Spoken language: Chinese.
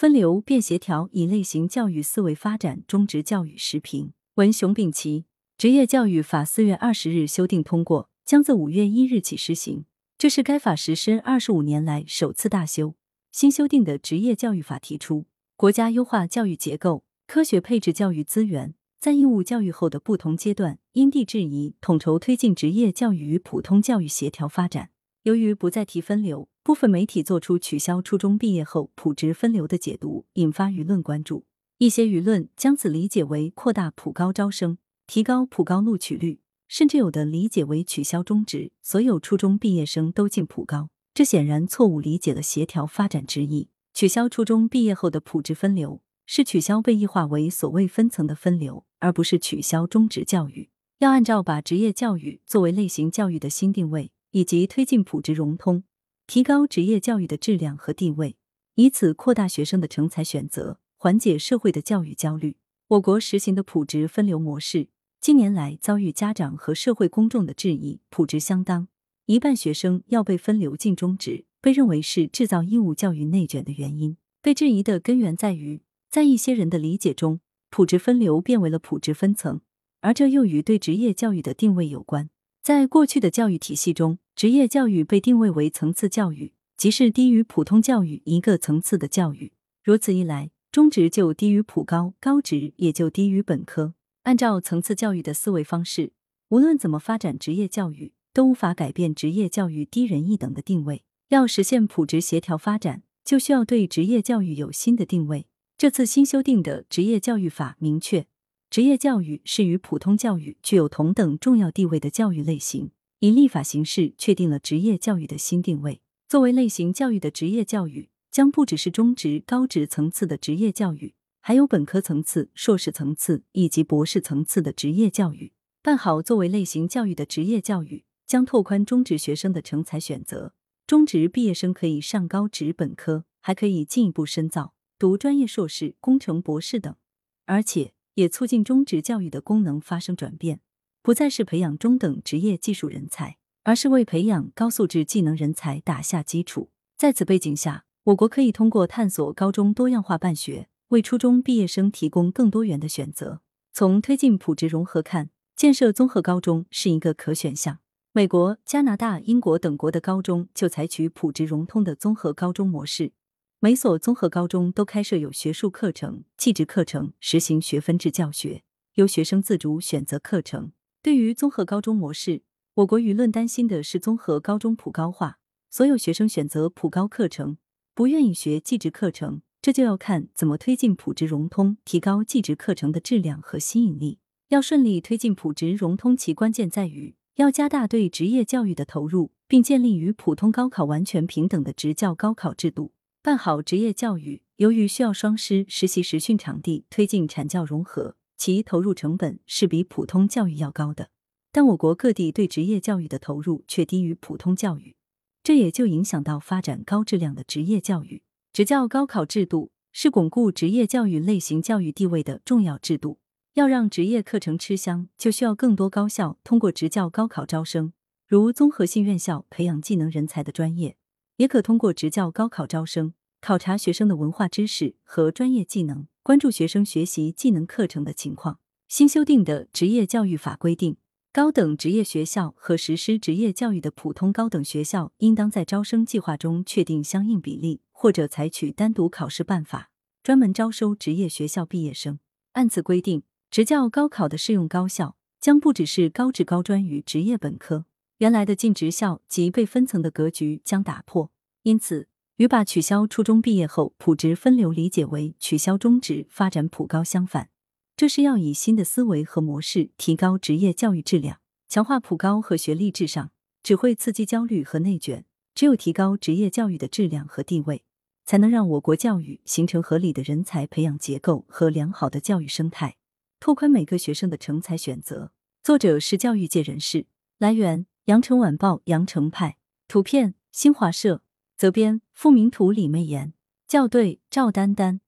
分流变协调，以类型教育思维发展中职教育时评。文熊丙奇，职业教育法四月二十日修订通过，将自五月一日起施行。这是该法实施二十五年来首次大修。新修订的职业教育法提出，国家优化教育结构，科学配置教育资源，在义务教育后的不同阶段，因地制宜统筹推进职业教育与普通教育协调发展。由于不再提分流，部分媒体做出取消初中毕业后普职分流的解读，引发舆论关注。一些舆论将此理解为扩大普高招生、提高普高录取率。甚至有的理解为取消中职，所有初中毕业生都进普高，这显然错误理解了协调发展之意。取消初中毕业后的普职分流，是取消被异化为所谓分层的分流，而不是取消中职教育。要按照把职业教育作为类型教育的新定位，以及推进普职融通，提高职业教育的质量和地位，以此扩大学生的成才选择，缓解社会的教育焦虑。我国实行的普职分流模式。近年来遭遇家长和社会公众的质疑，普职相当，一半学生要被分流进中职，被认为是制造义务教育内卷的原因。被质疑的根源在于，在一些人的理解中，普职分流变为了普职分层，而这又与对职业教育的定位有关。在过去的教育体系中，职业教育被定位为层次教育，即是低于普通教育一个层次的教育。如此一来，中职就低于普高，高职也就低于本科。按照层次教育的思维方式，无论怎么发展职业教育，都无法改变职业教育低人一等的定位。要实现普职协调发展，就需要对职业教育有新的定位。这次新修订的职业教育法明确，职业教育是与普通教育具有同等重要地位的教育类型，以立法形式确定了职业教育的新定位。作为类型教育的职业教育，将不只是中职、高职层次的职业教育。还有本科层次、硕士层次以及博士层次的职业教育，办好作为类型教育的职业教育，将拓宽中职学生的成才选择。中职毕业生可以上高职本科，还可以进一步深造，读专业硕士、工程博士等。而且也促进中职教育的功能发生转变，不再是培养中等职业技术人才，而是为培养高素质技能人才打下基础。在此背景下，我国可以通过探索高中多样化办学。为初中毕业生提供更多元的选择。从推进普职融合看，建设综合高中是一个可选项。美国、加拿大、英国等国的高中就采取普职融通的综合高中模式，每所综合高中都开设有学术课程、技职课程，实行学分制教学，由学生自主选择课程。对于综合高中模式，我国舆论担心的是综合高中普高化，所有学生选择普高课程，不愿意学技职课程。这就要看怎么推进普职融通，提高技职课程的质量和吸引力。要顺利推进普职融通，其关键在于要加大对职业教育的投入，并建立与普通高考完全平等的职教高考制度。办好职业教育，由于需要双师、实习实训场地，推进产教融合，其投入成本是比普通教育要高的。但我国各地对职业教育的投入却低于普通教育，这也就影响到发展高质量的职业教育。职教高考制度是巩固职业教育类型教育地位的重要制度。要让职业课程吃香，就需要更多高校通过职教高考招生，如综合性院校培养技能人才的专业，也可通过职教高考招生，考察学生的文化知识和专业技能，关注学生学习技能课程的情况。新修订的职业教育法规定，高等职业学校和实施职业教育的普通高等学校，应当在招生计划中确定相应比例。或者采取单独考试办法，专门招收职业学校毕业生。按此规定，职教高考的适用高校将不只是高职高专与职业本科，原来的进职校及被分层的格局将打破。因此，与把取消初中毕业后普职分流理解为取消中职发展普高相反，这是要以新的思维和模式提高职业教育质量，强化普高和学历至上，只会刺激焦虑和内卷。只有提高职业教育的质量和地位。才能让我国教育形成合理的人才培养结构和良好的教育生态，拓宽每个学生的成才选择。作者是教育界人士。来源：羊城晚报羊城派。图片：新华社。责编：付明图，李媚妍。校对：赵丹丹。